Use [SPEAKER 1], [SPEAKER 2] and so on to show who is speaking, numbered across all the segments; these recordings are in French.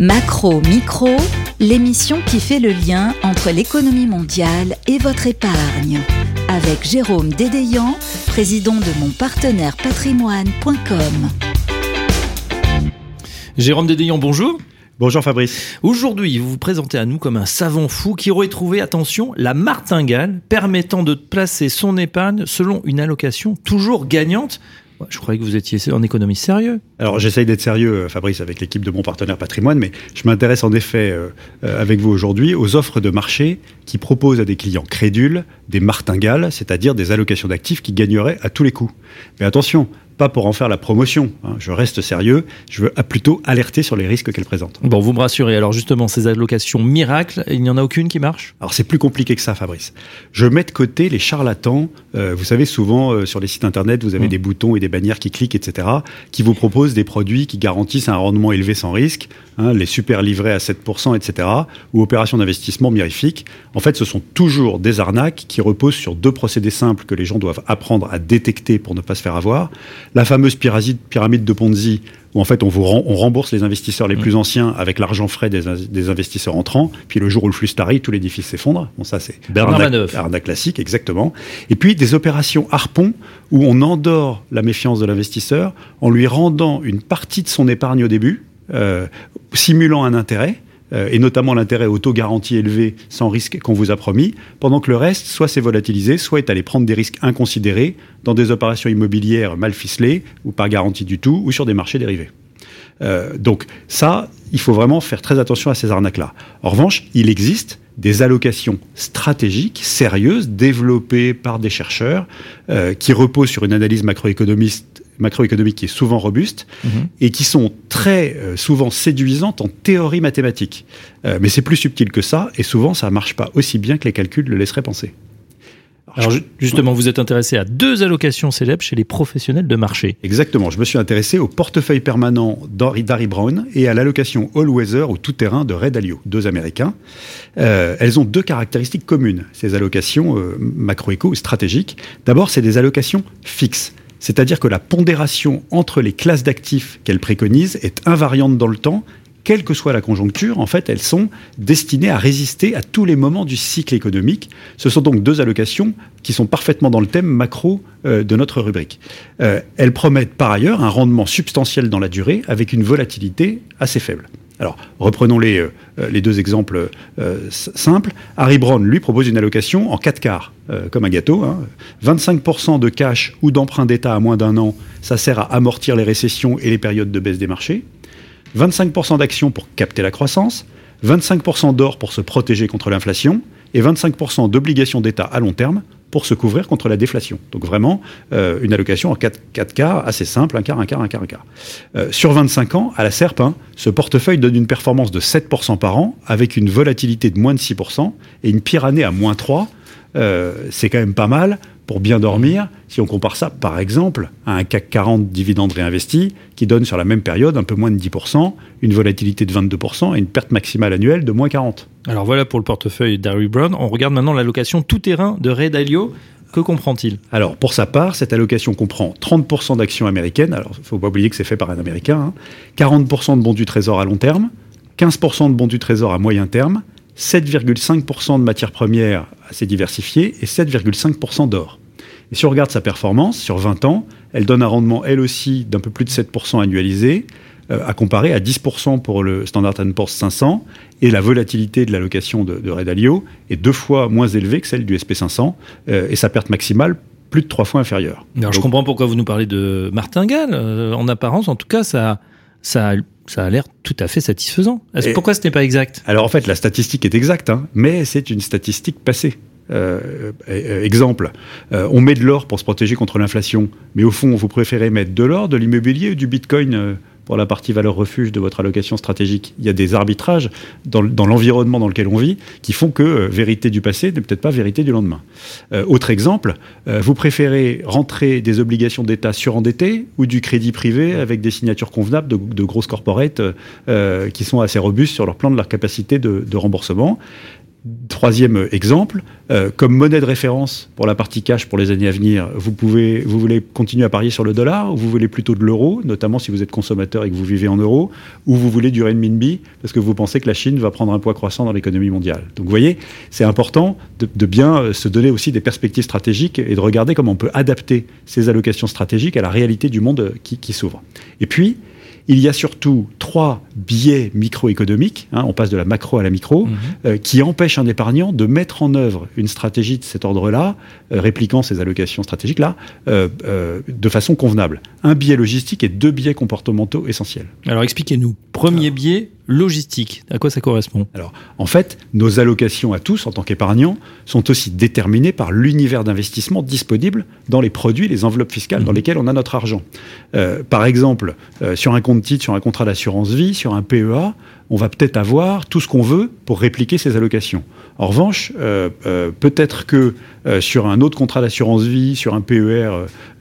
[SPEAKER 1] Macro Micro, l'émission qui fait le lien entre l'économie mondiale et votre épargne. Avec Jérôme Dédéian, président de monpartenairepatrimoine.com.
[SPEAKER 2] Jérôme Dédéian, bonjour.
[SPEAKER 3] Bonjour Fabrice.
[SPEAKER 2] Aujourd'hui, vous vous présentez à nous comme un savant fou qui aurait trouvé, attention, la martingale permettant de placer son épargne selon une allocation toujours gagnante. Je croyais que vous étiez en économie sérieux.
[SPEAKER 3] Alors j'essaye d'être sérieux, euh, Fabrice, avec l'équipe de mon partenaire patrimoine, mais je m'intéresse en effet euh, euh, avec vous aujourd'hui aux offres de marché qui proposent à des clients crédules des martingales, c'est-à-dire des allocations d'actifs qui gagneraient à tous les coups. Mais attention, pas pour en faire la promotion. Hein. Je reste sérieux. Je veux plutôt alerter sur les risques qu'elles présentent.
[SPEAKER 2] Bon, vous me rassurez. Alors justement, ces allocations miracles, il n'y en a aucune qui marche?
[SPEAKER 3] Alors c'est plus compliqué que ça, Fabrice. Je mets de côté les charlatans. Euh, vous savez, souvent euh, sur les sites internet, vous avez mmh. des boutons et des bannières qui cliquent, etc., qui vous proposent des produits qui garantissent un rendement élevé sans risque, hein, les super livrets à 7%, etc., ou opérations d'investissement mirifiques. En fait, ce sont toujours des arnaques qui reposent sur deux procédés simples que les gens doivent apprendre à détecter pour ne pas se faire avoir la fameuse pyramide de Ponzi, où en fait on, vous on rembourse les investisseurs les mm. plus anciens avec l'argent frais des, investisseurs entrants, puis le jour où le flux tarit, tout l'édifice s'effondre. Bon, ça c'est
[SPEAKER 2] arnaque,
[SPEAKER 3] arnaque classique, exactement. Et puis des opérations harpon, où on endort la méfiance de l'investisseur en lui rendant une partie de son épargne au début, euh, simulant un intérêt, euh, et notamment l'intérêt auto-garantie élevé sans risque qu'on vous a promis, pendant que le reste soit s'est volatilisé, soit est allé prendre des risques inconsidérés dans des opérations immobilières mal ficelées ou pas garanties du tout, ou sur des marchés dérivés. Euh, donc ça, il faut vraiment faire très attention à ces arnaques-là. En revanche, il existe des allocations stratégiques sérieuses développées par des chercheurs euh, qui reposent sur une analyse macroéconomiste macroéconomique qui est souvent robuste mhm. et qui sont très euh, souvent séduisantes en théorie mathématique. Euh, mais c'est plus subtil que ça et souvent ça ne marche pas aussi bien que les calculs le laisseraient penser.
[SPEAKER 2] Alors, justement, vous êtes intéressé à deux allocations célèbres chez les professionnels de marché.
[SPEAKER 3] Exactement. Je me suis intéressé au portefeuille permanent d'Harry Brown et à l'allocation All Weather ou tout terrain de Red Dalio, deux Américains. Euh, elles ont deux caractéristiques communes, ces allocations macro-éco stratégiques. D'abord, c'est des allocations fixes. C'est-à-dire que la pondération entre les classes d'actifs qu'elles préconisent est invariante dans le temps, quelle que soit la conjoncture, en fait, elles sont destinées à résister à tous les moments du cycle économique. Ce sont donc deux allocations qui sont parfaitement dans le thème macro euh, de notre rubrique. Euh, elles promettent par ailleurs un rendement substantiel dans la durée avec une volatilité assez faible. Alors, reprenons les, euh, deux exemples simples. Harry Brown, lui, propose une allocation en 4 quarts. Euh, comme un gâteau. 25% hein. de cash ou d'emprunt d'État à moins d'un an, ça sert à amortir les récessions et les périodes de baisse des marchés. 25% d'actions pour capter la croissance. 25% d'or pour se protéger contre l'inflation. Et 25% d'obligations d'État à long terme pour se couvrir contre la déflation. Donc vraiment, euh, une allocation en 4, 4 quarts assez simple, un quart, un quart, un quart, un quart. Euh, sur 25 ans, à la SERP, hein, ce portefeuille donne une performance de 7% par an, avec une volatilité de moins de 6% et une pire année à moins 3%, euh, c'est quand même pas mal pour bien dormir si on compare ça, par exemple, à un CAC 40 dividende réinvesti qui donne sur la même période un peu moins de 10%, une volatilité de 22% et une perte maximale annuelle de moins 40%.
[SPEAKER 2] Alors voilà pour le portefeuille d'Harry Brown. On regarde maintenant l'allocation tout-terrain de Ray Dalio. Que comprend-il?
[SPEAKER 3] Alors, pour sa part, cette allocation comprend 30% d'actions américaines. Alors, il ne faut pas oublier que c'est fait par un Américain. 40% hein. de bons du trésor à long terme, 15% de bons du trésor à moyen terme, 7,5% de matières premières assez diversifiées et 7,5% d'or. Et si on regarde sa performance sur 20 ans, elle donne un rendement elle aussi d'un peu plus de 7% annualisé, euh, à comparer à 10% pour le Standard Poor's 500, et la volatilité de l'allocation de, de Redalio est deux fois moins élevée que celle du SP500, euh, et sa perte maximale plus de trois fois inférieure.
[SPEAKER 2] Alors je comprends pourquoi vous nous parlez de martingale. Euh, en apparence, en tout cas, ça, ça ça a l'air tout à fait satisfaisant. pourquoi ce n'est pas exact?
[SPEAKER 3] Alors en fait, la statistique est exacte, hein, mais c'est une statistique passée. Euh, euh, exemple, euh, on met de l'or pour se protéger contre l'inflation, mais au fond, vous préférez mettre de l'or, de l'immobilier ou du bitcoin pour la partie valeur refuge de votre allocation stratégique. Il y a des arbitrages dans, l'environnement dans lequel on vit qui font que euh, vérité du passé n'est peut-être pas vérité du lendemain. Euh, autre exemple, euh, vous préférez rentrer des obligations d'État surendettées ou du crédit privé avec des signatures convenables de, grosses corporates qui sont assez robustes sur leur plan de leur capacité de, de remboursement Troisième exemple, euh, comme monnaie de référence pour la partie cash pour les années à venir, vous, pouvez, vous voulez continuer à parier sur le dollar ou vous voulez plutôt de l'euro, notamment si vous êtes consommateur et que vous vivez en euros, ou vous voulez du renminbi parce que vous pensez que la Chine va prendre un poids croissant dans l'économie mondiale. Donc vous voyez, c'est important de, bien euh, se donner aussi des perspectives stratégiques et de regarder comment on peut adapter ces allocations stratégiques à la réalité du monde qui, qui s'ouvre. Et puis, il y a surtout trois biais microéconomiques, hein, on passe de la macro à la micro, mhm. euh, qui empêchent un épargnant de mettre en œuvre une stratégie de cet ordre-là, euh, répliquant ces allocations stratégiques-là, euh, de façon convenable. Un biais logistique et deux biais comportementaux essentiels.
[SPEAKER 2] Alors expliquez-nous. Premier biais, logistique. À quoi ça correspond?
[SPEAKER 3] Alors, en fait, nos allocations à tous, en tant qu'épargnants, sont aussi déterminées par l'univers d'investissement disponible dans les produits, les enveloppes fiscales dans mhm. lesquelles on a notre argent. Euh, par exemple, euh, sur un compte titre, sur un contrat d'assurance vie, sur un PEA, on va peut-être avoir tout ce qu'on veut pour répliquer ces allocations. En revanche, euh, peut-être que sur un autre contrat d'assurance vie, sur un PER,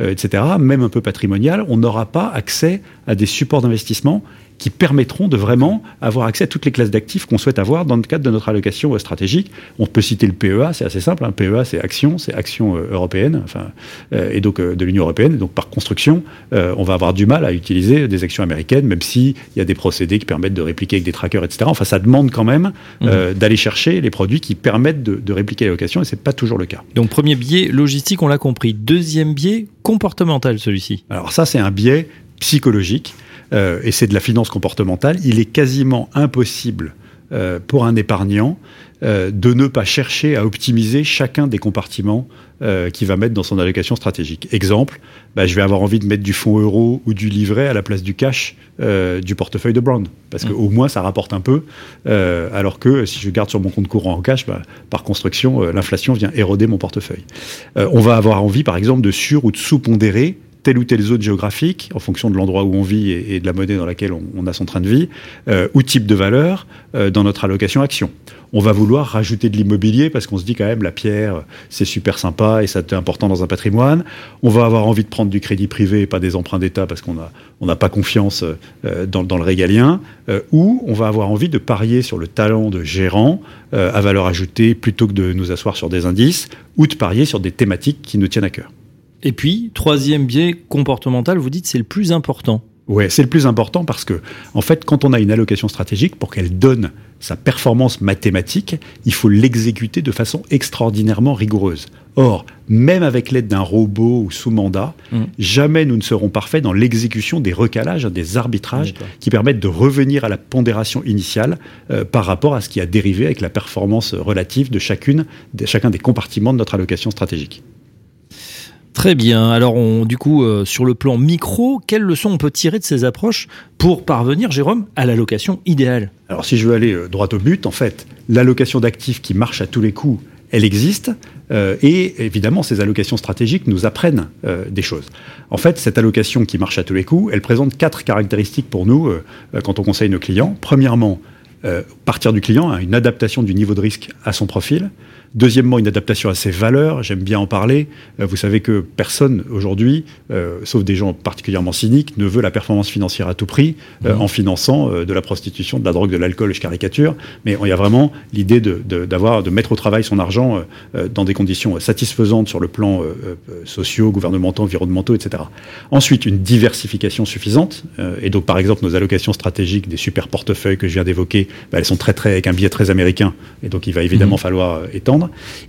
[SPEAKER 3] etc., même un peu patrimonial, on n'aura pas accès à des supports d'investissement qui permettront de vraiment avoir accès à toutes les classes d'actifs qu'on souhaite avoir dans le cadre de notre allocation euh, stratégique. On peut citer le PEA, c'est assez simple. Hein. PEA, c'est action, c'est action euh, européenne, enfin, euh, et donc de l'Union européenne. Donc par construction, on va avoir du mal à utiliser des actions américaines, même s'il y a des procédés qui permettent de répliquer avec des trackers, etc. Enfin, ça demande quand même mmh. d'aller chercher les produits qui permettent de, de répliquer l'allocation, et c'est pas toujours le cas.
[SPEAKER 2] Donc premier biais logistique, on l'a compris. Deuxième biais comportemental, celui-ci.
[SPEAKER 3] Alors ça, c'est un biais psychologique. Euh, et c'est de la finance comportementale, il est quasiment impossible euh, pour un épargnant euh, de ne pas chercher à optimiser chacun des compartiments qu'il va mettre dans son allocation stratégique. Exemple, bah, je vais avoir envie de mettre du fonds euro ou du livret à la place du cash du portefeuille de Brown, parce qu'au mmh. moins ça rapporte un peu, alors que si je garde sur mon compte courant en cash, bah, par construction, l'inflation vient éroder mon portefeuille. on va avoir envie, par exemple, de sur ou de sous-pondérer telle ou telle zone géographique, en fonction de l'endroit où on vit et, de la monnaie dans laquelle on, a son train de vie, euh, ou type de valeur euh, dans notre allocation action. On va vouloir rajouter de l'immobilier parce qu'on se dit quand même la pierre, c'est super sympa et ça c'est important dans un patrimoine. On va avoir envie de prendre du crédit privé et pas des emprunts d'État parce qu'on n'a on pas confiance euh, dans, dans, le régalien. ou on va avoir envie de parier sur le talent de gérant à valeur ajoutée plutôt que de nous asseoir sur des indices ou de parier sur des thématiques qui nous tiennent à cœur.
[SPEAKER 2] Et puis, troisième biais comportemental, vous dites c'est le plus important.
[SPEAKER 3] Oui, c'est le plus important parce que, en fait, quand on a une allocation stratégique, pour qu'elle donne sa performance mathématique, il faut l'exécuter de façon extraordinairement rigoureuse. Or, même avec l'aide d'un robot ou sous mandat, mm. jamais nous ne serons parfaits dans l'exécution des recalages, des arbitrages qui permettent de revenir à la pondération initiale euh, par rapport à ce qui a dérivé avec la performance relative de chacune, de chacun des compartiments de notre allocation stratégique.
[SPEAKER 2] Très bien. Alors, du coup, euh, sur le plan micro, quelles leçons on peut tirer de ces approches pour parvenir, Jérôme, à l'allocation idéale?
[SPEAKER 3] Alors, si je veux aller euh, droit au but, en fait, l'allocation d'actifs qui marche à tous les coups, elle existe. Euh, et évidemment, ces allocations stratégiques nous apprennent des choses. En fait, cette allocation qui marche à tous les coups, elle présente quatre caractéristiques pour nous quand on conseille nos clients. Premièrement, partir du client, une adaptation du niveau de risque à son profil. Deuxièmement, une adaptation à ses valeurs, j'aime bien en parler. Euh, vous savez que personne aujourd'hui, euh, sauf des gens particulièrement cyniques, ne veut la performance financière à tout prix euh, mmh. en finançant de la prostitution, de la drogue, de l'alcool, je caricature. Mais il y a vraiment l'idée de, d'avoir, de, mettre au travail son argent dans des conditions satisfaisantes sur le plan sociaux, gouvernementaux, environnementaux, etc. Ensuite, une diversification suffisante. et donc, par exemple, nos allocations stratégiques des super portefeuilles que je viens d'évoquer, bah, elles sont très, très, avec un biais très américain. Et donc, il va évidemment mmh. falloir étendre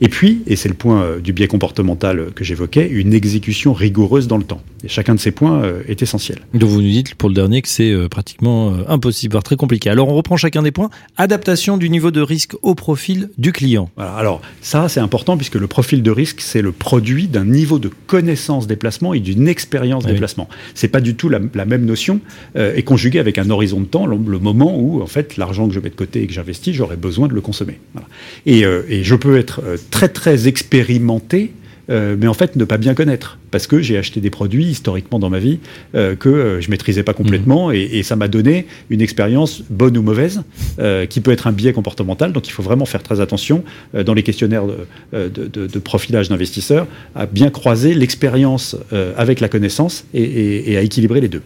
[SPEAKER 3] et puis, et c'est le point euh, du biais comportemental que j'évoquais, une exécution rigoureuse dans le temps. Et chacun de ces points euh, est essentiel.
[SPEAKER 2] Donc vous nous dites pour le dernier que c'est euh, pratiquement impossible, voire très compliqué. Alors on reprend chacun des points. Adaptation du niveau de risque au profil du client.
[SPEAKER 3] Alors ça, c'est important puisque le profil de risque, c'est le produit d'un niveau de connaissance des placements et d'une expérience des placements. C'est pas du tout la, même notion et conjugué avec un horizon de temps, le, moment où en fait l'argent que je mets de côté et que j'investis, j'aurai besoin de le consommer. Et, et je peux être euh, très très expérimenté, euh, mais en fait ne pas bien connaître parce que j'ai acheté des produits historiquement dans ma vie euh, que je maîtrisais pas complètement mmh. et, ça m'a donné une expérience bonne ou mauvaise qui peut être un biais comportemental donc il faut vraiment faire très attention dans les questionnaires de, profilage d'investisseurs à bien croiser l'expérience avec la connaissance et, et, à équilibrer les deux.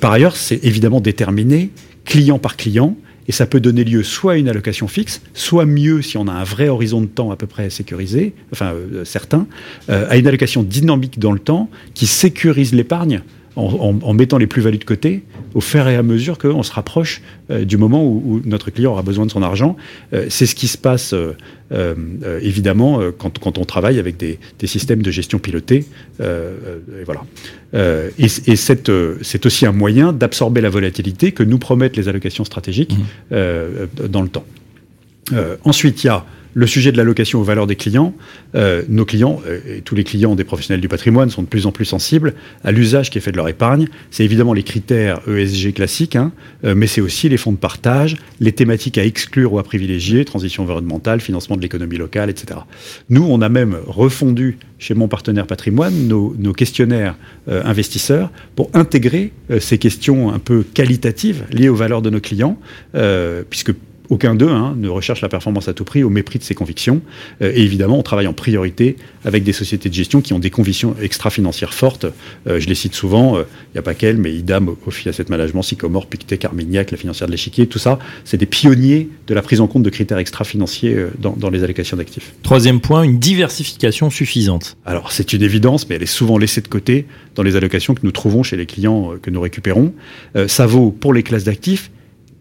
[SPEAKER 3] par ailleurs c'est évidemment déterminé client par client et ça peut donner lieu soit à une allocation fixe, soit mieux si on a un vrai horizon de temps à peu près sécurisé, enfin euh, certain, euh, à une allocation dynamique dans le temps qui sécurise l'épargne en, mettant les plus-values de côté au fur et à mesure qu'on se rapproche euh, du moment où, notre client aura besoin de son argent. Euh, c'est ce qui se passe euh, évidemment quand, on travaille avec des, systèmes de gestion pilotés. et voilà. et, c'est aussi un moyen d'absorber la volatilité que nous promettent les allocations stratégiques mmh. dans le temps. ensuite, il y a le sujet de l'allocation aux valeurs des clients, euh, nos clients, euh, et tous les clients des professionnels du patrimoine sont de plus en plus sensibles à l'usage qui est fait de leur épargne. C'est évidemment les critères ESG classiques, hein, euh, mais c'est aussi les fonds de partage, les thématiques à exclure ou à privilégier, transition environnementale, financement de l'économie locale, etc. Nous, on a même refondu chez mon partenaire patrimoine nos, questionnaires investisseurs pour intégrer ces questions un peu qualitatives liées aux valeurs de nos clients, puisque aucun d'eux hein, ne recherche la performance à tout prix au mépris de ses convictions. Euh, et évidemment, on travaille en priorité avec des sociétés de gestion qui ont des convictions extra-financières fortes. Euh, je les cite souvent, il euh, n'y a pas qu'elles, mais IDAM, Ophi Asset Management, Sycomore, Pictet, Carmignac, la financière de l'échiquier, tout ça, c'est des pionniers de la prise en compte de critères extra-financiers dans, dans, les allocations d'actifs.
[SPEAKER 2] Troisième point, une diversification suffisante.
[SPEAKER 3] Alors, c'est une évidence, mais elle est souvent laissée de côté dans les allocations que nous trouvons chez les clients que nous récupérons. ça vaut pour les classes d'actifs,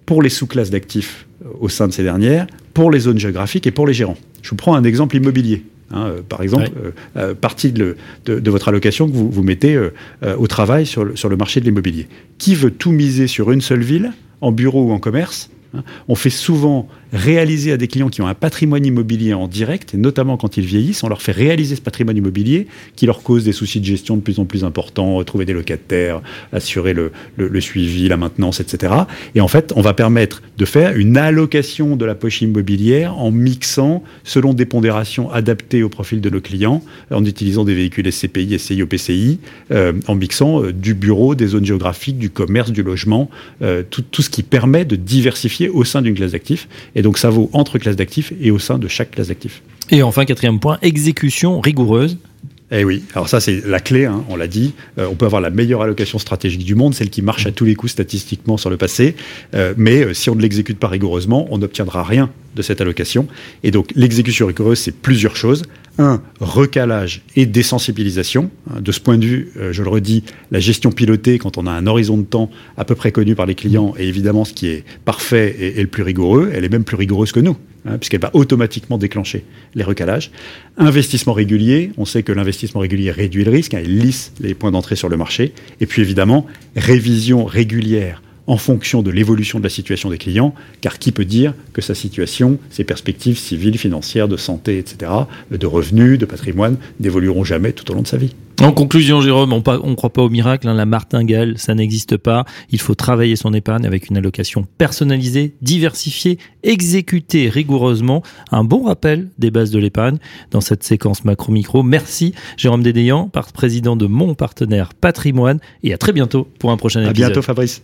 [SPEAKER 3] pour les sous-classes d'actifs au sein de ces dernières, pour les zones géographiques et pour les gérants. Je vous prends un exemple immobilier. Hein, euh, par exemple, euh, euh, partie de, votre allocation que vous, vous mettez au travail sur le, sur le marché de l'immobilier. Qui veut tout miser sur une seule ville, en bureau ou en commerce On fait souvent réaliser à des clients qui ont un patrimoine immobilier en direct, et notamment quand ils vieillissent, on leur fait réaliser ce patrimoine immobilier qui leur cause des soucis de gestion de plus en plus importants, trouver des locataires, assurer le, suivi, la maintenance, etc. Et en fait, on va permettre de faire une allocation de la poche immobilière en mixant selon des pondérations adaptées au profil de nos clients, en utilisant des véhicules SCPI, SCI, OPCI, euh, en mixant euh, du bureau, des zones géographiques, du commerce, du logement, euh, tout ce qui permet de diversifier au sein d'une classe d'actifs et donc ça vaut entre classes d'actifs et au sein de chaque classe d'actifs.
[SPEAKER 2] Et enfin, quatrième point, exécution rigoureuse.
[SPEAKER 3] Eh oui, alors ça c'est la clé, hein, on l'a dit. Euh, on peut avoir la meilleure allocation stratégique du monde, celle qui marche à tous les coups statistiquement sur le passé, euh, mais euh, si on ne l'exécute pas rigoureusement, on n'obtiendra rien de cette allocation. Et donc l'exécution rigoureuse, c'est plusieurs choses. Un, recalage et désensibilisation. De ce point de vue, je le redis, la gestion pilotée, quand on a un horizon de temps à peu près connu par les clients, est évidemment ce qui est parfait et, et le plus rigoureux. Elle est même plus rigoureuse que nous. Hein, puisqu'elle va automatiquement déclencher les recalages. Investissement régulier, on sait que l'investissement régulier réduit le risque, hein, il lisse les points d'entrée sur le marché. Et puis évidemment, révision régulière en fonction de l'évolution de la situation des clients, car qui peut dire que sa situation, ses perspectives civiles, financières, de santé, etc., de revenus, de patrimoine, n'évolueront jamais tout au long de sa vie
[SPEAKER 2] en conclusion, Jérôme, on ne croit pas au miracle. Hein, la martingale, ça n'existe pas. Il faut travailler son épargne avec une allocation personnalisée, diversifiée, exécutée rigoureusement. Un bon rappel des bases de l'épargne dans cette séquence macro-micro. Merci, Jérôme Dédéian, président de mon partenaire Patrimoine. Et à très bientôt pour un prochain épisode.
[SPEAKER 3] À bientôt, Fabrice.